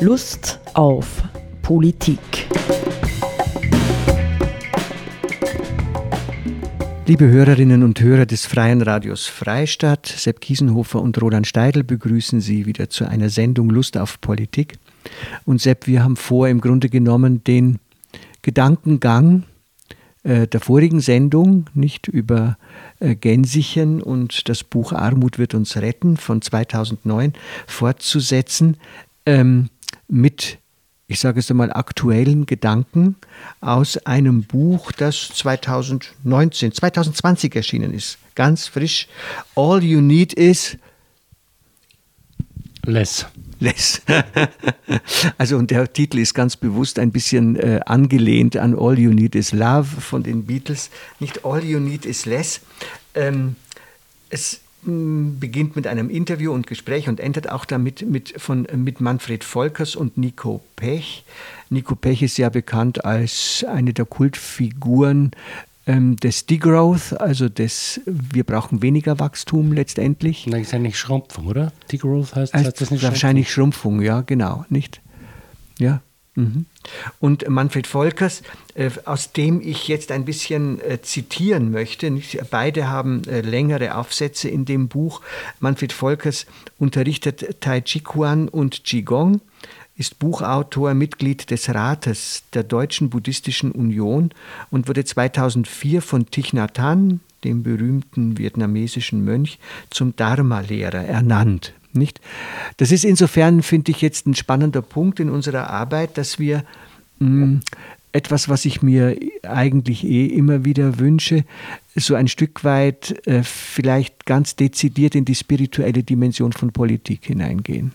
Lust auf Politik. Liebe Hörerinnen und Hörer des Freien Radios Freistadt, Sepp Kiesenhofer und Roland Steidl begrüßen Sie wieder zu einer Sendung Lust auf Politik. Und Sepp, wir haben vor, im Grunde genommen den Gedankengang äh, der vorigen Sendung, nicht über äh, Gänsichen und das Buch Armut wird uns retten von 2009 fortzusetzen ähm, mit ich sage es einmal, aktuellen Gedanken aus einem Buch, das 2019, 2020 erschienen ist. Ganz frisch. All You Need Is Less. Less. also und der Titel ist ganz bewusst ein bisschen äh, angelehnt an All You Need Is Love von den Beatles. Nicht All You Need Is Less. Ähm, es beginnt mit einem Interview und Gespräch und endet auch damit mit, von, mit Manfred Volkers und Nico Pech. Nico Pech ist ja bekannt als eine der Kultfiguren ähm, des Degrowth, also des Wir brauchen weniger Wachstum letztendlich. Das ist nicht Schrumpfung, oder? Degrowth heißt, heißt das nicht Wahrscheinlich Schrumpfung? Schrumpfung, ja, genau, nicht? Ja. Mhm. Und Manfred Volkers, äh, aus dem ich jetzt ein bisschen äh, zitieren möchte, beide haben äh, längere Aufsätze in dem Buch. Manfred Volkers unterrichtet Tai Chi Chuan und Qigong, ist Buchautor, Mitglied des Rates der Deutschen Buddhistischen Union und wurde 2004 von Thich Nhat Hanh, dem berühmten vietnamesischen Mönch, zum Dharma-Lehrer ernannt. Nicht? Das ist insofern, finde ich, jetzt ein spannender Punkt in unserer Arbeit, dass wir mh, mm, etwas, was ich mir eigentlich eh immer wieder wünsche, so ein Stück weit äh, vielleicht ganz dezidiert in die spirituelle Dimension von Politik hineingehen.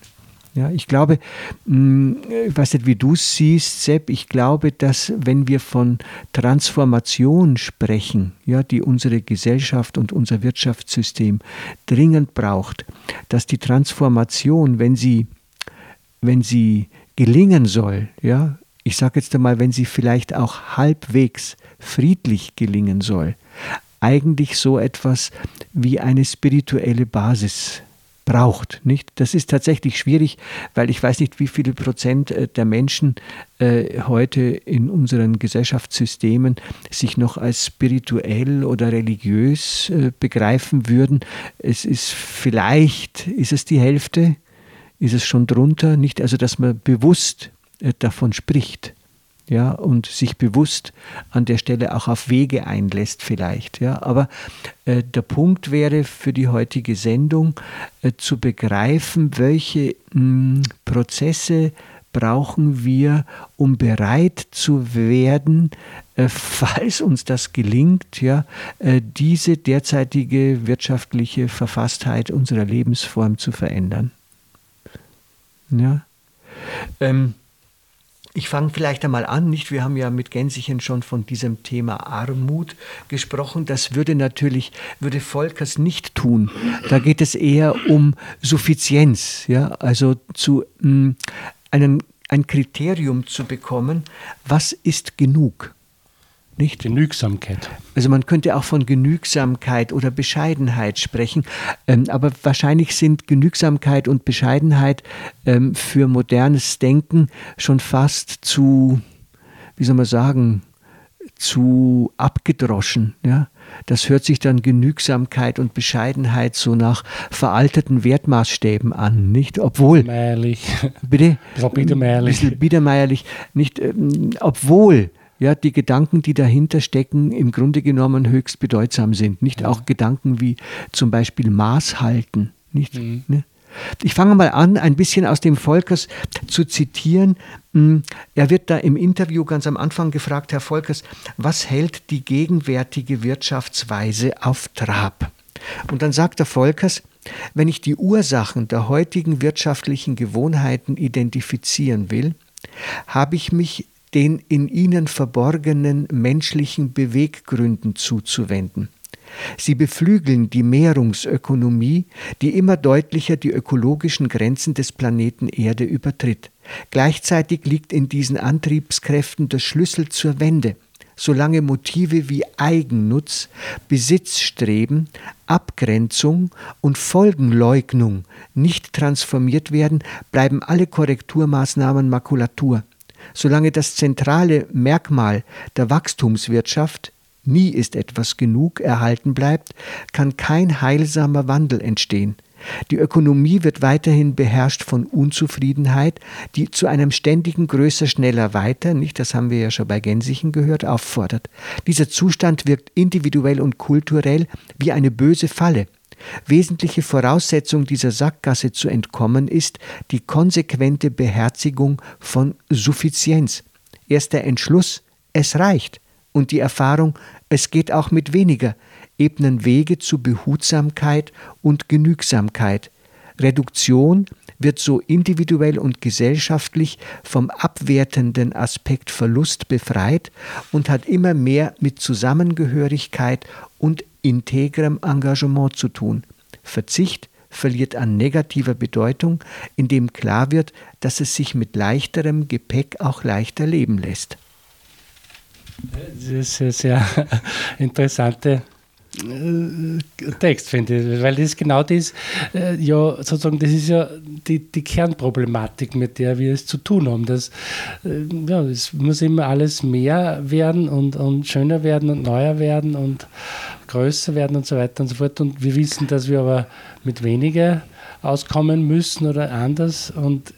Ja, ich glaube, hm, ich weiß nicht, wie du es siehst, Sepp, ich glaube, dass wenn wir von Transformation sprechen, ja, die unsere Gesellschaft und unser Wirtschaftssystem dringend braucht, dass die Transformation, wenn sie, wenn sie gelingen soll, ja, ich sage jetzt einmal, wenn sie vielleicht auch halbwegs friedlich gelingen soll, eigentlich so etwas wie eine spirituelle Basis braucht. Nicht? Das ist tatsächlich schwierig, weil ich weiß nicht, wie viele Prozent äh, der Menschen äh, heute in unseren Gesellschaftssystemen sich noch als spirituell oder religiös äh, begreifen würden. Es ist vielleicht, ist es die Hälfte, ist es schon drunter, nicht? Also, dass man bewusst davon spricht ja, und sich bewusst an der Stelle auch auf Wege einlässt vielleicht. Ja. Aber äh, der Punkt wäre für die heutige Sendung äh, zu begreifen, welche mh, hm, Prozesse brauchen wir, um bereit zu werden, äh, falls uns das gelingt, ja, äh, diese derzeitige wirtschaftliche Verfasstheit unserer Lebensform zu verändern. Ja. Ähm, ich fange vielleicht einmal an, nicht? Wir haben ja mit Gänsichen schon von diesem Thema Armut gesprochen. Das würde natürlich, würde Volkers nicht tun. Da geht es eher um Suffizienz, ja, also zu mh, mm, einen, ein Kriterium zu bekommen, was ist genug? Nicht? Genügsamkeit. Also man könnte auch von Genügsamkeit oder Bescheidenheit sprechen, ähm, aber wahrscheinlich sind Genügsamkeit und Bescheidenheit ähm, für modernes Denken schon fast zu, wie soll man sagen, zu abgedroschen. Ja? Das hört sich dann Genügsamkeit und Bescheidenheit so nach veralteten Wertmaßstäben an, nicht? Obwohl. Biedermeierlich. Bitte? Biedermeierlich. Ein bisschen biedermeierlich. Nicht, ähm, obwohl ja, die Gedanken, die dahinter stecken, im Grunde genommen höchst bedeutsam sind. Nicht ja. auch Gedanken wie zum Beispiel Maß halten. Nicht? Mhm. Ne? Ich fange mal an, ein bisschen aus dem Volkers zu zitieren. Hm, er wird da im Interview ganz am Anfang gefragt, Herr Volkers, was hält die gegenwärtige Wirtschaftsweise auf Trab? Und dann sagt der Volkers, wenn ich die Ursachen der heutigen wirtschaftlichen Gewohnheiten identifizieren will, habe ich mich den in ihnen verborgenen menschlichen Beweggründen zuzuwenden. Sie beflügeln die Mehrungsökonomie, die immer deutlicher die ökologischen Grenzen des Planeten Erde übertritt. Gleichzeitig liegt in diesen Antriebskräften der Schlüssel zur Wende. solange Motive wie Eigennutz, Besitzstreben, Abgrenzung und Folgenleugnung nicht transformiert werden, bleiben alle Korrekturmaßnahmen Makulatur. Solange das zentrale Merkmal der Wachstumswirtschaft nie ist etwas genug erhalten bleibt, kann kein heilsamer Wandel entstehen. Die Ökonomie wird weiterhin beherrscht von Unzufriedenheit, die zu einem ständigen größer, schneller, weiter, nicht, das haben wir ja schon bei Gänsichen gehört, auffordert. Dieser Zustand wirkt individuell und kulturell wie eine böse Falle. Wesentliche Voraussetzung dieser Sackgasse zu entkommen ist die konsequente Beherzigung von Suffizienz. Erst der Entschluss, es reicht, und die Erfahrung, es geht auch mit weniger, ebnen Wege zu Behutsamkeit und Genügsamkeit. Reduktion wird so individuell und gesellschaftlich vom abwertenden Aspekt Verlust befreit und hat immer mehr mit Zusammengehörigkeit und integrem Engagement zu tun. Verzicht verliert an negativer Bedeutung, indem klar wird, dass es sich mit leichterem Gepäck auch leichter leben lässt. Das ist eine sehr interessante Text, finde ich, weil das genau das, äh, ja, sozusagen, das ist ja die, die Kernproblematik, mit der wir es zu tun haben. Dass, äh, ja, es muss immer alles mehr werden und, und schöner werden und neuer werden und größer werden und so weiter und so fort. Und wir wissen, dass wir aber mit weniger auskommen müssen oder anders. Und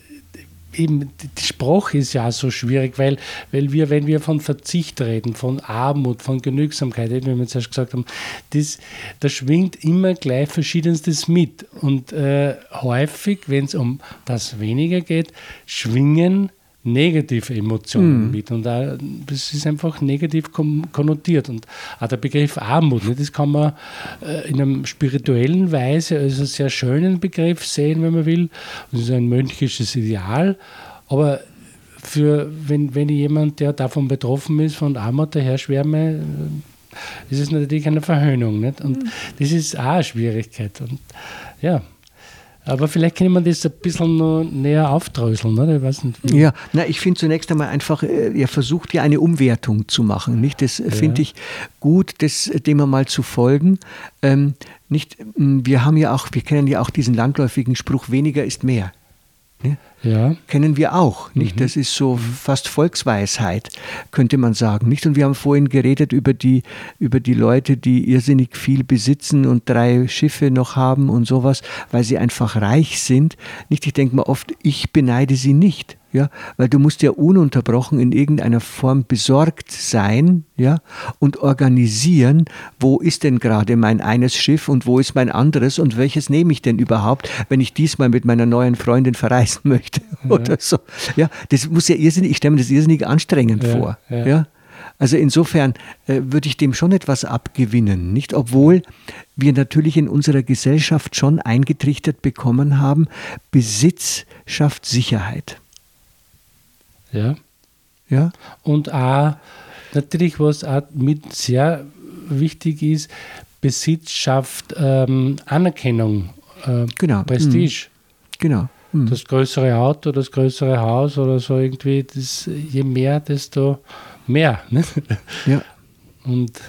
eben die Sprache ist ja so schwierig, weil, weil wir, wenn wir von Verzicht reden, von Armut, von Genügsamkeit, wie wir zuerst gesagt haben, das, da schwingt immer gleich Verschiedenstes mit. Und äh, häufig, wenn es um das weniger geht, schwingen negative Emotionen mhm. mit und auch, das ist einfach negativ konnotiert und auch der Begriff Armut, ne, das kann man äh, in einem spirituellen Weise als einen sehr schönen Begriff sehen, wenn man will, das ist ein mönchisches Ideal, aber für, wenn, wenn jemand, der davon betroffen ist, von Armut daher äh, ist es natürlich eine Verhöhnung. Nicht? Und mhm. das ist auch eine Schwierigkeit. Und ja, aber vielleicht kann man das ein bisschen noch näher aufdröseln, oder? Ich weiß nicht, wie. Ja, na, ich finde zunächst einmal einfach, äh, er versucht ja eine Umwertung zu machen. Nicht? Das ja. finde ich gut, das, dem mal zu folgen. Ähm, nicht, wir haben ja auch, wir kennen ja auch diesen landläufigen Spruch, weniger ist mehr. Ne? Ja. Kennen wir auch, nicht? Mhm. Das ist so fast Volksweisheit, könnte man sagen, nicht? Und wir haben vorhin geredet über die, über die Leute, die irrsinnig viel besitzen und drei Schiffe noch haben und sowas, weil sie einfach reich sind. Nicht? Ich denke mir oft, ich beneide sie nicht ja, weil du musst ja ununterbrochen in irgendeiner Form besorgt sein, ja, und organisieren, wo ist denn gerade mein eines Schiff und wo ist mein anderes und welches nehme ich denn überhaupt, wenn ich diesmal mit meiner neuen Freundin verreisen möchte ja. oder so. Ja, das muss ja irrsinnig, ich stelle mir das irrsinnig anstrengend ja, vor, ja. ja. Also insofern äh, würde ich dem schon etwas abgewinnen, nicht? Obwohl wir natürlich in unserer Gesellschaft schon eingetrichtert bekommen haben, Besitz schafft Sicherheit. Ja. ja. Und auch natürlich, was auch mit sehr wichtig ist, Besitz schafft ähm, Anerkennung, äh, genau. Prestige. Mhm. Genau. Mhm. Das größere Auto, das größere Haus oder so irgendwie, das, je mehr, desto mehr. Ne? Ja. Und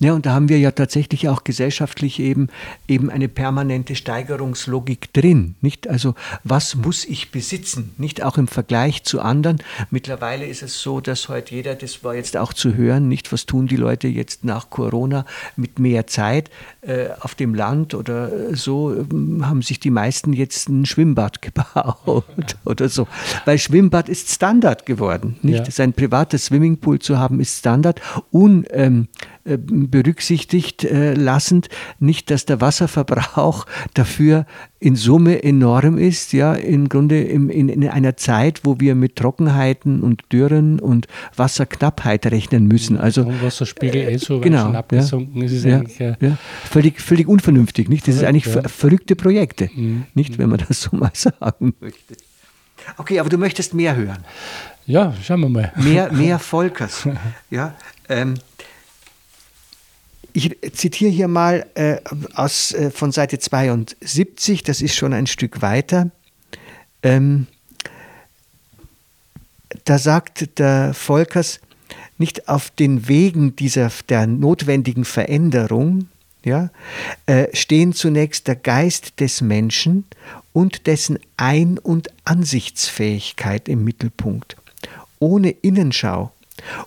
ja, und da haben wir ja tatsächlich auch gesellschaftlich eben, eben eine permanente Steigerungslogik drin. Nicht? Also, was muss ich besitzen? Nicht auch im Vergleich zu anderen. Mittlerweile ist es so, dass heute jeder, das war jetzt auch zu hören, nicht, was tun die Leute jetzt nach Corona mit mehr Zeit äh, auf dem Land oder so, äh, haben sich die meisten jetzt ein Schwimmbad gebaut oder so. Weil Schwimmbad ist Standard geworden. Nicht? Ja. Sein privates Swimmingpool zu haben, ist Standard. Un, ähm, äh, berücksichtigt äh, lassend, nicht, dass der Wasserverbrauch dafür in Summe enorm ist, ja, im Grunde im, in, in einer Zeit, wo wir mit Trockenheiten und Dürren und Wasserknappheit rechnen müssen. Also Wasserspiegel äh, so genau, schon abgesunken ja, ist, ja, eigentlich ja, völlig, völlig unvernünftig, nicht? Das ist eigentlich ver verrückte Projekte, mhm. nicht, wenn man das so mal sagen möchte. Okay, aber du möchtest mehr hören. Ja, schauen wir mal. Mehr, mehr Volkers. ja, ähm, ich zitiere hier mal äh, aus, äh, von Seite 72, das ist schon ein Stück weiter. Ähm, da sagt der Volkers, nicht auf den Wegen dieser der notwendigen Veränderung ja, äh, stehen zunächst der Geist des Menschen und dessen Ein- und Ansichtsfähigkeit im Mittelpunkt. Ohne Innenschau,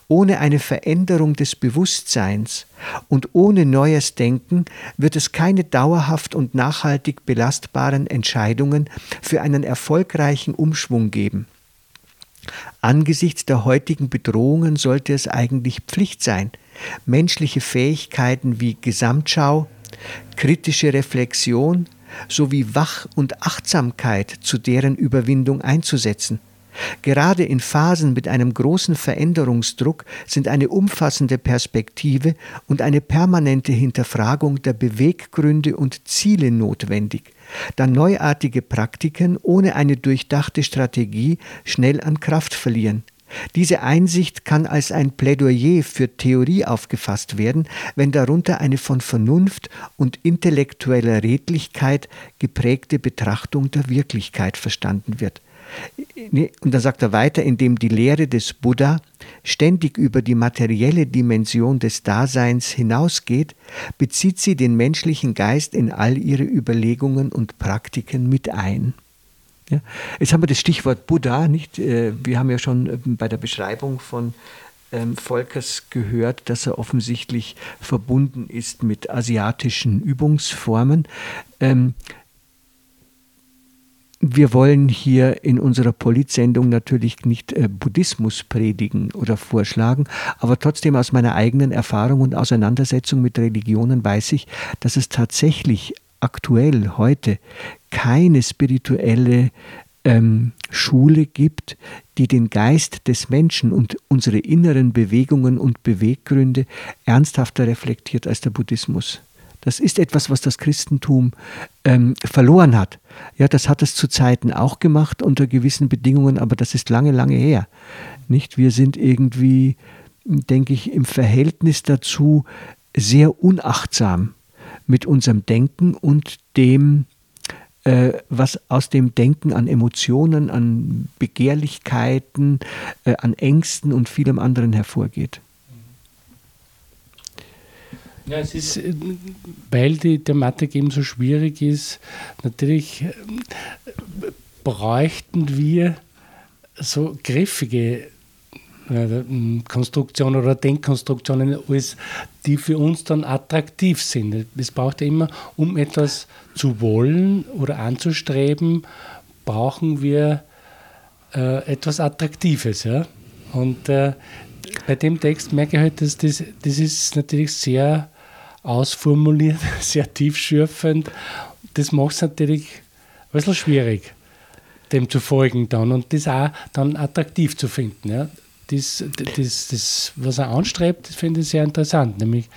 ohne eine Veränderung des Bewusstseins und ohne neues Denken wird es keine dauerhaft und nachhaltig belastbaren Entscheidungen für einen erfolgreichen Umschwung geben. Angesichts der heutigen Bedrohungen sollte es eigentlich Pflicht sein, menschliche Fähigkeiten wie Gesamtschau, kritische Reflexion sowie Wach- und Achtsamkeit zu deren Überwindung einzusetzen. Gerade in Phasen mit einem großen Veränderungsdruck sind eine umfassende Perspektive und eine permanente Hinterfragung der Beweggründe und Ziele notwendig, da neuartige Praktiken ohne eine durchdachte Strategie schnell an Kraft verlieren. Diese Einsicht kann als ein Plädoyer für Theorie aufgefasst werden, wenn darunter eine von Vernunft und intellektueller Redlichkeit geprägte Betrachtung der Wirklichkeit verstanden wird. Und dann sagt er weiter, indem die Lehre des Buddha ständig über die materielle Dimension des Daseins hinausgeht, bezieht sie den menschlichen Geist in all ihre Überlegungen und Praktiken mit ein. Ja. Jetzt haben wir das Stichwort Buddha, nicht? Äh, wir haben ja schon äh, bei der Beschreibung von ähm, Volkers gehört, dass er offensichtlich verbunden ist mit asiatischen Übungsformen. Wir wollen hier in unserer Politsendung natürlich nicht äh, Buddhismus predigen oder vorschlagen, aber trotzdem aus meiner eigenen Erfahrung und Auseinandersetzung mit Religionen weiß ich, dass es tatsächlich aktuell heute keine spirituelle ähm, Schule gibt, die den Geist des Menschen und unsere inneren Bewegungen und Beweggründe ernsthafter reflektiert als der Buddhismus. Das ist etwas, was das Christentum ähm, verloren hat. Ja, das hat es zu Zeiten auch gemacht unter gewissen Bedingungen, aber das ist lange, lange her. Nicht? Wir sind irgendwie, denke ich, im Verhältnis dazu sehr unachtsam mit unserem Denken und dem, äh, was aus dem Denken an Emotionen, an Begehrlichkeiten, äh, an Ängsten und vielem anderen hervorgeht. Ja, es ist, äh, weil die Thematik eben so schwierig ist, natürlich äh, bräuchten wir so griffige äh, Konstruktionen oder Denkkonstruktionen, die für uns dann attraktiv sind. Es braucht ja immer, um etwas zu wollen oder anzustreben, brauchen wir äh, etwas Attraktives. Ja? Und äh, bei dem Text merke ich halt, dass das, das ist natürlich sehr ausformuliert, sehr tiefschürfend. Das macht es natürlich ein bisschen schwierig, dem zu folgen dann und das auch dann attraktiv zu finden. Ja. Das, das, das, was er anstrebt, finde ich sehr interessant, nämlich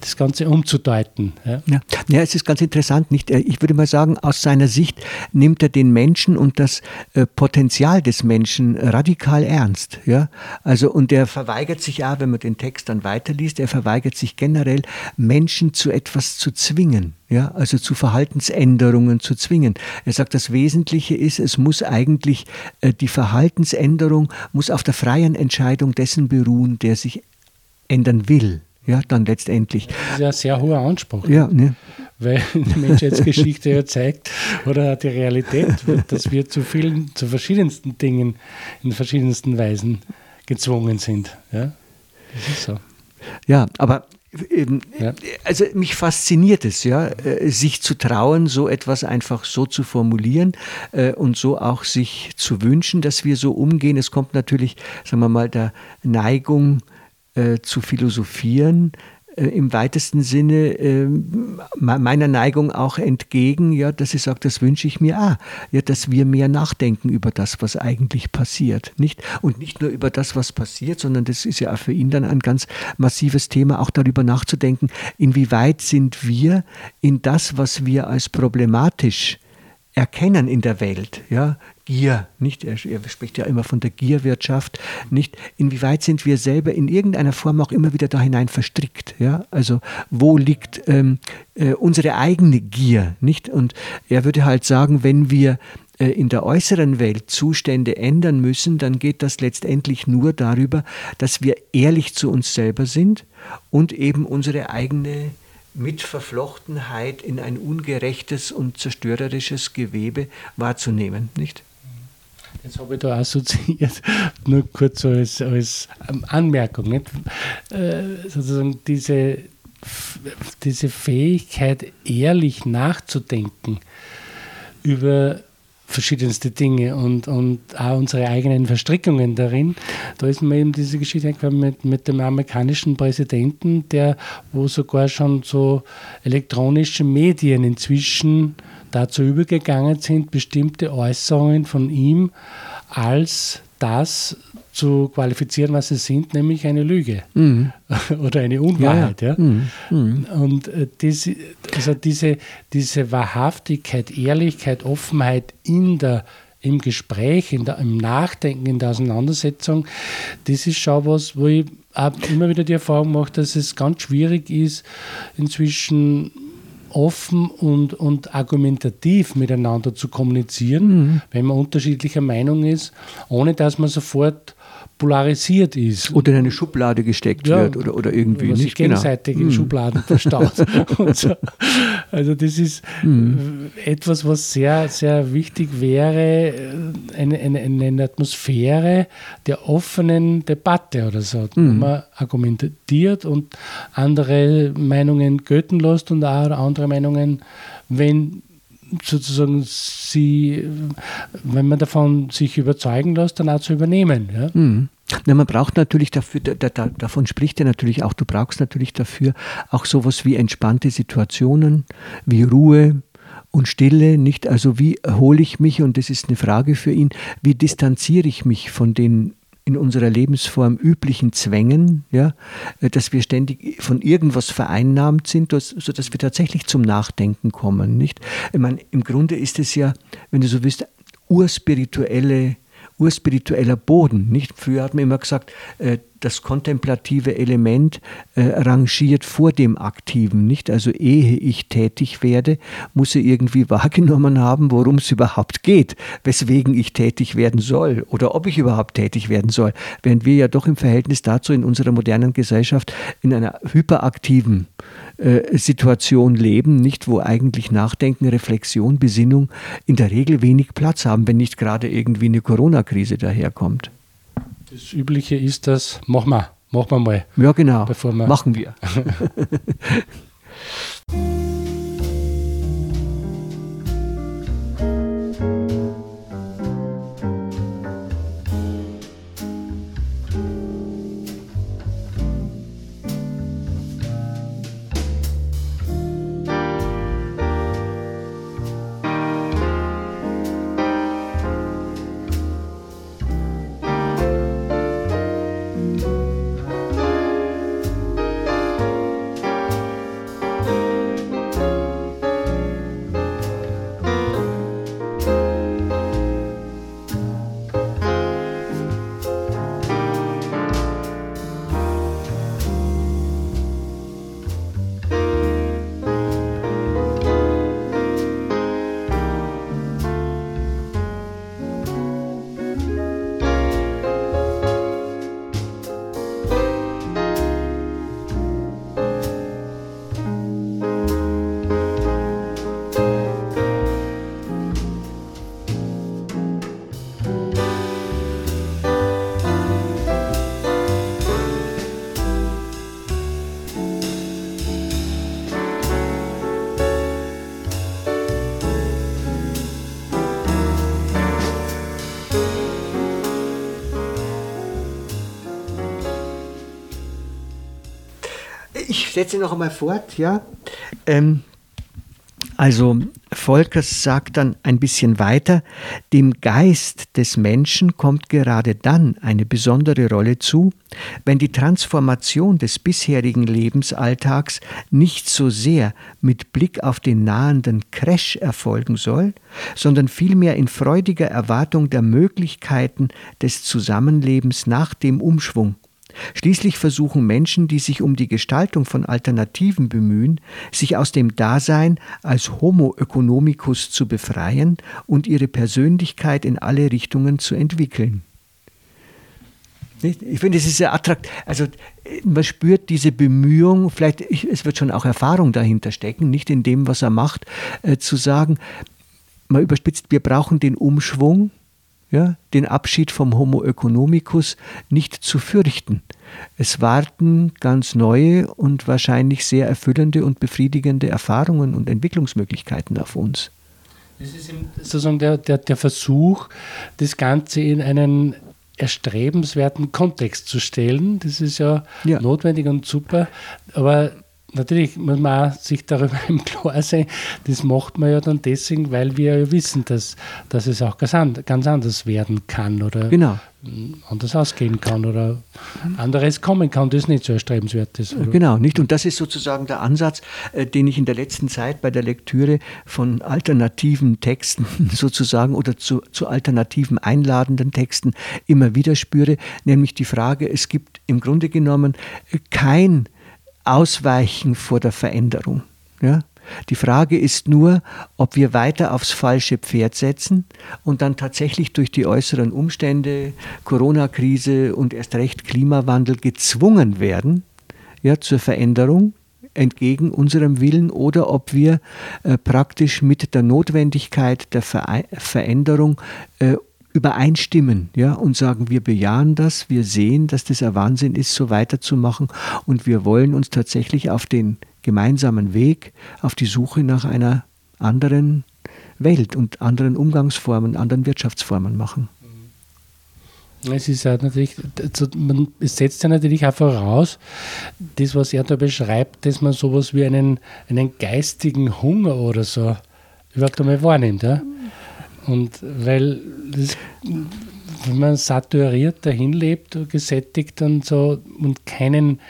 das Ganze umzudeuten. Ja. Ja. ja, es ist ganz interessant. Nicht? Ich würde mal sagen, aus seiner Sicht nimmt er den Menschen und das äh, Potenzial des Menschen radikal ernst. Ja? Also, und er verweigert sich ja, wenn man den Text dann weiterliest, er verweigert sich generell, Menschen zu etwas zu zwingen. Ja, also zu Verhaltensänderungen zu zwingen. Er sagt, das Wesentliche ist, es muss eigentlich, äh, die Verhaltensänderung muss auf der freien Entscheidung dessen beruhen, der sich ändern will ja, dann letztendlich. Das ist ja ein sehr hoher Anspruch. Ja, ne? Weil die Menschheitsgeschichte ja zeigt, oder die Realität, dass wir zu vielen, zu verschiedensten Dingen in verschiedensten Weisen gezwungen sind. Ja, das ist so. Ja, aber ähm, ja. Also mich fasziniert es, ja, äh, sich zu trauen, so etwas einfach so zu formulieren äh, und so auch sich zu wünschen, dass wir so umgehen. Es kommt natürlich, sagen wir mal, der Neigung äh, zu philosophieren, äh, im weitesten Sinne äh, meiner Neigung auch entgegen, ja, dass ich sage, das wünsche ich mir, ah, ja, dass wir mehr nachdenken über das, was eigentlich passiert, nicht? Und nicht nur über das, was passiert, sondern das ist ja auch für ihn dann ein ganz massives Thema, auch darüber nachzudenken, inwieweit sind wir in das, was wir als problematisch erkennen in der Welt, ja, Gier, nicht? Er, spricht ja immer von der Gierwirtschaft, nicht? Inwieweit sind wir selber in irgendeiner Form auch immer wieder da hinein verstrickt, ja? Also, wo liegt ähm, äh, unsere eigene Gier, nicht? Und er würde halt sagen, wenn wir äh, in der äußeren Welt Zustände ändern müssen, dann geht das letztendlich nur darüber, dass wir ehrlich zu uns selber sind und eben unsere eigene Mitverflochtenheit in ein ungerechtes und zerstörerisches Gewebe wahrzunehmen, nicht? Jetzt habe ich da assoziiert, nur kurz als, als ähm, Anmerkung, nicht? Äh, sozusagen diese, diese Fähigkeit, ehrlich nachzudenken über verschiedenste Dinge und, und auch unsere eigenen Verstrickungen darin. Da ist mir eben diese Geschichte mit, mit dem amerikanischen Präsidenten, der, wo sogar schon so elektronische Medien inzwischen dazu übergegangen sind, bestimmte Äußerungen von ihm als das zu qualifizieren, was sie sind, nämlich eine Lüge mhm. oder eine Unwahrheit. Ja, ja. Mhm. Mhm. Und äh, diese, also diese, diese Wahrhaftigkeit, Ehrlichkeit, Offenheit in der im Gespräch, in der, im Nachdenken, in der Auseinandersetzung, das ist schon was, wo ich immer wieder die Erfahrung mache, dass es ganz schwierig ist, inzwischen offen und, und argumentativ miteinander zu kommunizieren, mhm. wenn man unterschiedlicher Meinung ist, ohne dass man sofort polarisiert ist. Oder in eine Schublade gesteckt ja, wird oder, oder irgendwie. Was sich genau. gegenseitig genau. in hm. Schubladen verstaut. so. Also das ist mhm. etwas, was sehr, sehr wichtig wäre, eine, eine, eine Atmosphäre der offenen Debatte oder so, mhm. wo hm. man argumentiert und andere Meinungen götten lässt und auch andere Meinungen, wenn sozusagen sie, wenn man davon sich überzeugen lässt, dann auch zu übernehmen. Ja? Mhm. Na, man braucht natürlich dafür, da, da, davon spricht er natürlich auch, du brauchst natürlich dafür auch sowas wie entspannte Situationen, wie Ruhe und Stille, nicht? Also wie erhole ich mich, und das ist eine Frage für ihn, wie distanziere ich mich von den in unserer Lebensform üblichen Zwängen, ja, dass wir ständig von irgendwas vereinnahmt sind, sodass wir tatsächlich zum Nachdenken kommen. Nicht? Ich meine, Im Grunde ist es ja, wenn du so willst, urspirituelle urspiritueller Boden. Nicht? Früher hat man immer gesagt, äh, das kontemplative Element äh, rangiert vor dem Aktiven. Nicht? Also ehe ich tätig werde, muss er irgendwie wahrgenommen haben, worum es überhaupt geht, weswegen ich tätig werden soll oder ob ich überhaupt tätig werden soll. Während wir ja doch im Verhältnis dazu in unserer modernen Gesellschaft in einer hyperaktiven äh, Situation leben, nicht wo eigentlich Nachdenken, Reflexion, Besinnung in der Regel wenig Platz haben, wenn nicht gerade irgendwie eine Corona-Krise daherkommt. Das Übliche ist das, machen wir, machen wir mal. Ja, genau. wir Machen wir. Setze noch einmal fort, ja. Ähm, also Volkers sagt dann ein bisschen weiter, dem Geist des Menschen kommt gerade dann eine besondere Rolle zu, wenn die Transformation des bisherigen Lebensalltags nicht so sehr mit Blick auf den nahenden Crash erfolgen soll, sondern vielmehr in freudiger Erwartung der Möglichkeiten des Zusammenlebens nach dem Umschwung Schließlich versuchen Menschen, die sich um die Gestaltung von Alternativen bemühen, sich aus dem Dasein als Homo economicus zu befreien und ihre Persönlichkeit in alle Richtungen zu entwickeln. Ich finde, es ist sehr attraktiv. Also man spürt diese Bemühung, vielleicht es wird schon auch Erfahrung dahinter stecken, nicht in dem, was er macht, äh, zu sagen, mal überspitzt, wir brauchen den Umschwung, ja, den Abschied vom Homo economicus nicht zu fürchten. Es warten ganz neue und wahrscheinlich sehr erfüllende und befriedigende Erfahrungen und Entwicklungsmöglichkeiten auf uns. Das ist sozusagen der, der, der Versuch, das Ganze in einen erstrebenswerten Kontext zu stellen. Das ist ja, ja. notwendig und super. Aber natürlich muss man sich darüber im Klaren sein, das macht man ja dann deswegen, weil wir ja wissen, dass, dass es auch ganz, anders werden kann oder genau. anders ausgehen kann oder anderes kommen kann, das nicht so erstrebenswert ist. Oder? Genau, nicht. Und das ist sozusagen der Ansatz, äh, den ich in der letzten Zeit bei der Lektüre von alternativen Texten sozusagen oder zu, zu alternativen einladenden Texten immer wieder spüre, nämlich die Frage, es gibt im Grunde genommen kein Ausweichen vor der Veränderung. Ja? Die Frage ist nur, ob wir weiter aufs falsche Pferd setzen und dann tatsächlich durch die äußeren Umstände, Corona-Krise und erst recht Klimawandel gezwungen werden ja, zur Veränderung entgegen unserem Willen oder ob wir äh, praktisch mit der Notwendigkeit der Ver Veränderung äh, übereinstimmen ja, und sagen, wir bejahen das, wir sehen, dass das ein Wahnsinn ist, so weiterzumachen und wir wollen uns tatsächlich auf den gemeinsamen Weg, auf die Suche nach einer anderen Welt und anderen Umgangsformen, anderen Wirtschaftsformen machen. Es ist ja natürlich, man setzt ja natürlich auch voraus, das, was er da beschreibt, dass man sowas wie einen, einen geistigen Hunger oder so überhaupt einmal wahrnimmt. Ja? Und weil das, wenn man saturiert dahin lebt, gesättigt und so und keinen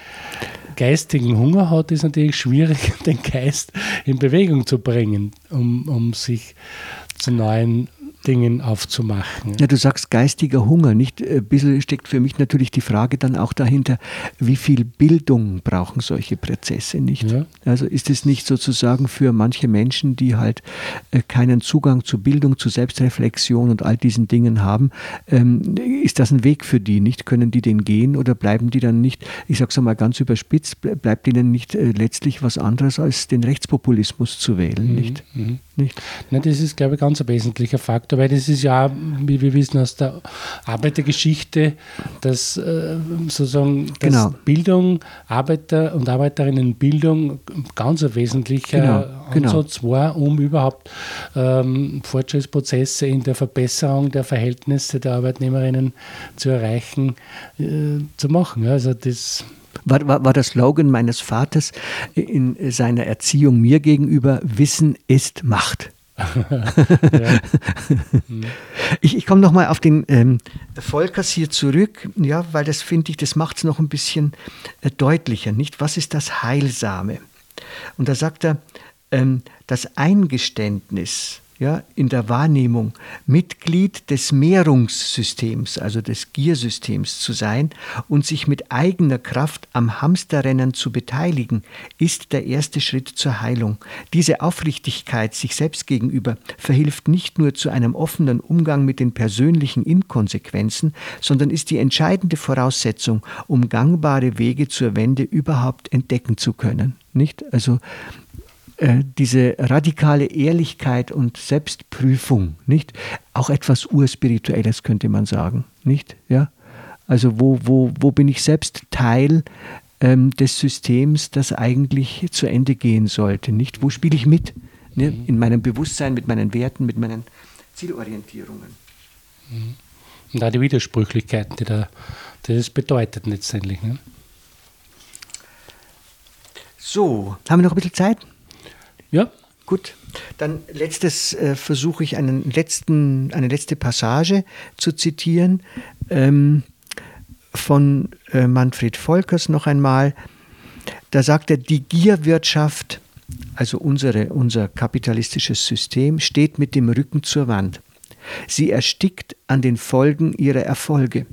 geistigen Hunger hat, ist natürlich schwierig, den Geist in Bewegung zu bringen, um, um sich zu neuen Dingen aufzumachen. Ja, du sagst geistiger Hunger. Nicht ein bisschen steckt für mich natürlich die Frage dann auch dahinter, wie viel Bildung brauchen solche Prozesse nicht? Ja. Also ist es nicht sozusagen für manche Menschen, die halt äh, keinen Zugang zu Bildung, zu Selbstreflexion und all diesen Dingen haben, ähm, ist das ein Weg für die? Nicht können die den gehen oder bleiben die dann nicht? Ich sage es einmal ganz überspitzt, bleibt ihnen nicht äh, letztlich was anderes als den Rechtspopulismus zu wählen, mhm. nicht? Mhm nicht? Nein, das ist, glaube ich, ganz ein wesentlicher Faktor, weil das ist ja, wie wir wissen aus der Arbeitergeschichte, dass äh, sozusagen dass genau. Bildung, Arbeiter und Arbeiterinnenbildung ganz ein wesentlicher genau. Genau. Ansatz genau. war, um überhaupt ähm, Fortschrittsprozesse in der Verbesserung der Verhältnisse der Arbeitnehmerinnen zu erreichen, äh, zu machen. Also das war, war, war der Slogan meines Vaters in seiner Erziehung mir gegenüber, Wissen ist Macht. ich, ich komme nochmal auf den ähm, Volkers hier zurück, ja, weil das finde ich, das macht es noch ein bisschen äh, deutlicher, nicht? Was ist das Heilsame? Und da sagt er, ähm, das Eingeständnis ja, in der Wahrnehmung Mitglied des Mehrungssystems, also des Giersystems zu sein und sich mit eigener Kraft am Hamsterrennen zu beteiligen, ist der erste Schritt zur Heilung. Diese Aufrichtigkeit sich selbst gegenüber verhilft nicht nur zu einem offenen Umgang mit den persönlichen Inkonsequenzen, sondern ist die entscheidende Voraussetzung, um gangbare Wege zur Wende überhaupt entdecken zu können. Nicht? Also äh, diese radikale Ehrlichkeit und Selbstprüfung, nicht? Auch etwas Urspirituelles könnte man sagen, nicht? Ja? Also wo, wo, wo bin ich selbst Teil ähm, des Systems, das eigentlich zu Ende gehen sollte, nicht? Wo spiele ich mit? Ne? Mhm. In meinem Bewusstsein, mit meinen Werten, mit meinen Zielorientierungen. Mhm. Und auch die Widersprüchlichkeiten, die, da, die das bedeutet letztendlich. Ne? So, haben wir noch ein bisschen Zeit? Ja. Gut, dann letztes äh, versuche ich einen letzten, eine letzte Passage zu zitieren ähm, von äh, Manfred Volkers noch einmal. Da sagt er, die Gierwirtschaft, also unsere, unser kapitalistisches System, steht mit dem Rücken zur Wand. Sie erstickt an den Folgen ihrer Erfolge.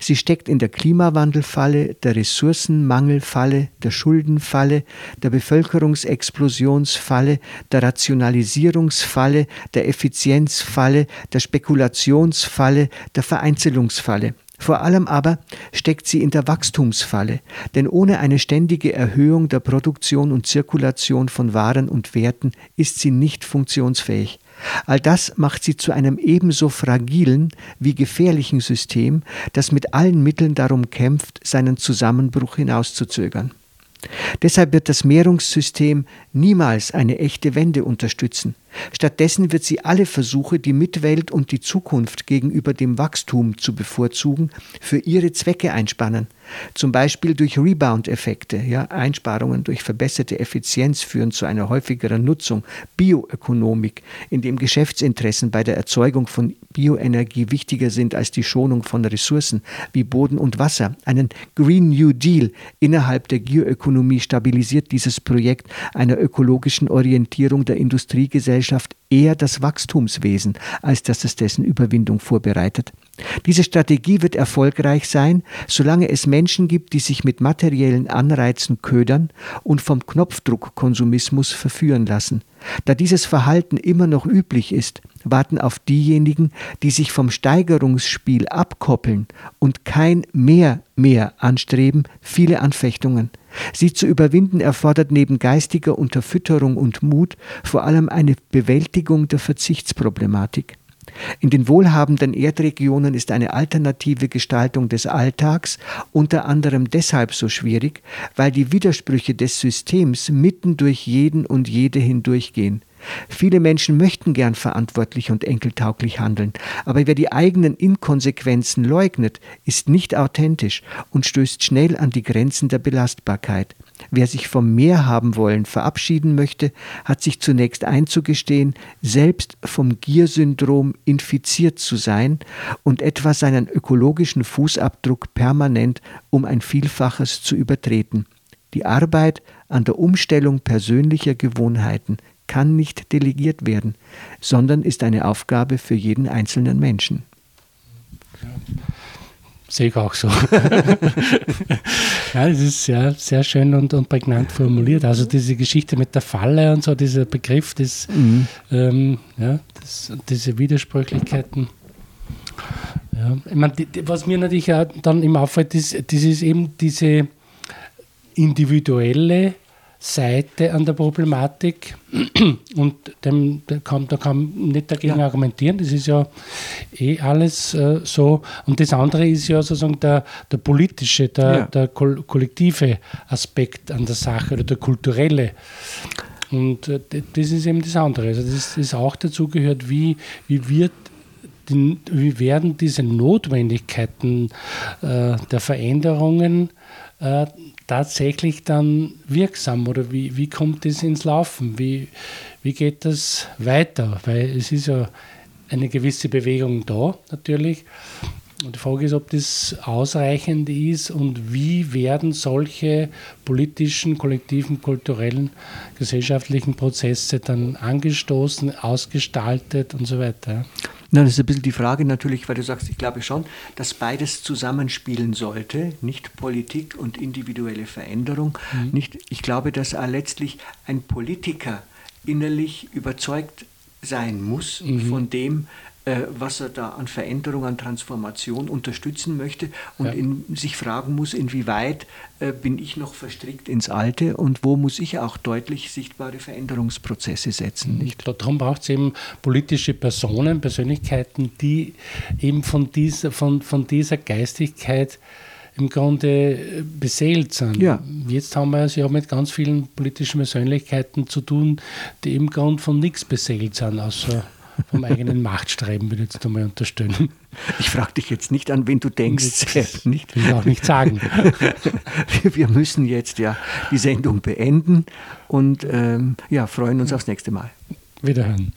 Sie steckt in der Klimawandelfalle, der Ressourcenmangelfalle, der Schuldenfalle, der Bevölkerungsexplosionsfalle, der Rationalisierungsfalle, der Effizienzfalle, der Spekulationsfalle, der Vereinzelungsfalle. Vor allem aber steckt sie in der Wachstumsfalle, denn ohne eine ständige Erhöhung der Produktion und Zirkulation von Waren und Werten ist sie nicht funktionsfähig. All das macht sie zu einem ebenso fragilen wie gefährlichen System, das mit allen Mitteln darum kämpft, seinen Zusammenbruch hinauszuzögern. Deshalb wird das Mehrungssystem niemals eine echte Wende unterstützen. Stattdessen wird sie alle Versuche, die Mitwelt und die Zukunft gegenüber dem Wachstum zu bevorzugen, für ihre Zwecke einspannen. Zum Beispiel durch Rebound-Effekte. Ja, Einsparungen durch verbesserte Effizienz führen zu einer häufigeren Nutzung. Bioökonomik, in dem Geschäftsinteressen bei der Erzeugung von Bioenergie wichtiger sind als die Schonung von Ressourcen wie Boden und Wasser. Einen Green New Deal innerhalb der Geoökonomie stabilisiert dieses Projekt einer ökologischen Orientierung der Industriegesellschaft eher das Wachstumswesen, als dass es dessen Überwindung vorbereitet. Diese Strategie wird erfolgreich sein, solange es Menschen gibt, die sich mit materiellen Anreizen ködern und vom Knopfdruckkonsumismus verführen lassen. Da dieses Verhalten immer noch üblich ist, warten auf diejenigen, die sich vom Steigerungsspiel abkoppeln und kein Mehr mehr anstreben, viele Anfechtungen. Sie zu überwinden erfordert neben geistiger Unterfütterung und Mut vor allem eine Bewältigung der Verzichtsproblematik. In den wohlhabenden Erdregionen ist eine alternative Gestaltung des Alltags unter anderem deshalb so schwierig, weil die Widersprüche des Systems mitten durch jeden und jede hindurchgehen. Viele Menschen möchten gern verantwortlich und enkeltauglich handeln, aber wer die eigenen Inkonsequenzen leugnet, ist nicht authentisch und stößt schnell an die Grenzen der Belastbarkeit. Wer sich vom Mehr haben wollen verabschieden möchte, hat sich zunächst einzugestehen, selbst vom Giersyndrom infiziert zu sein und etwa seinen ökologischen Fußabdruck permanent um ein Vielfaches zu übertreten. Die Arbeit an der Umstellung persönlicher Gewohnheiten kann nicht delegiert werden, sondern ist eine Aufgabe für jeden einzelnen Menschen. Ja, sehe ich auch so. ja, das ist sehr, sehr schön und, und prägnant formuliert. Also diese Geschichte mit der Falle und so, dieser Begriff, das, mhm. ähm, ja, das, diese Widersprüchlichkeiten. Ja, ich meine, die, was mir natürlich auch dann immer auffällt, ist, das ist eben diese individuelle Seite an der Problematik und dem, da, kann, da kann man nicht dagegen ja. argumentieren, das ist ja eh alles äh, so. Und das andere ist ja sozusagen der, der politische, der, ja. der kollektive Aspekt an der Sache oder der kulturelle. Und äh, das ist eben das andere. Also das ist auch dazu gehört, wie, wie wird wie werden diese Notwendigkeiten äh, der Veränderungen äh, tatsächlich dann wirksam oder wie, wie kommt das ins Laufen? Wie, wie geht das weiter? Weil es ist ja eine gewisse Bewegung da natürlich. Und die Frage ist, ob das ausreichend ist und wie werden solche politischen, kollektiven, kulturellen, gesellschaftlichen Prozesse dann angestoßen, ausgestaltet und so weiter. Na, das ist ein bisschen die Frage natürlich, weil du sagst, ich glaube schon, dass beides zusammenspielen sollte, nicht Politik und individuelle Veränderung. Mhm. Nicht, ich glaube, dass letztlich ein Politiker innerlich überzeugt sein muss mhm. von dem, was er da an Veränderung, an Transformation unterstützen möchte und ja. in, sich fragen muss, inwieweit äh, bin ich noch verstrickt ins Alte und wo muss ich auch deutlich sichtbare Veränderungsprozesse setzen. Nicht? Darum braucht es eben politische Personen, Persönlichkeiten, die eben von dieser, von, von dieser Geistigkeit im Grunde äh, beseelt sind. Ja. Jetzt haben wir es ja mit ganz vielen politischen Persönlichkeiten zu tun, die im Grunde von nichts beseelt sind, außer vom eigenen Machtstreben, würde ich jetzt einmal unterstellen. Ich frage dich jetzt nicht an, wen du denkst, Sepp, nicht? Will ich auch nicht sagen. Wir müssen jetzt ja die Sendung beenden und ähm, ja, freuen uns aufs nächste Mal. Wiederhören.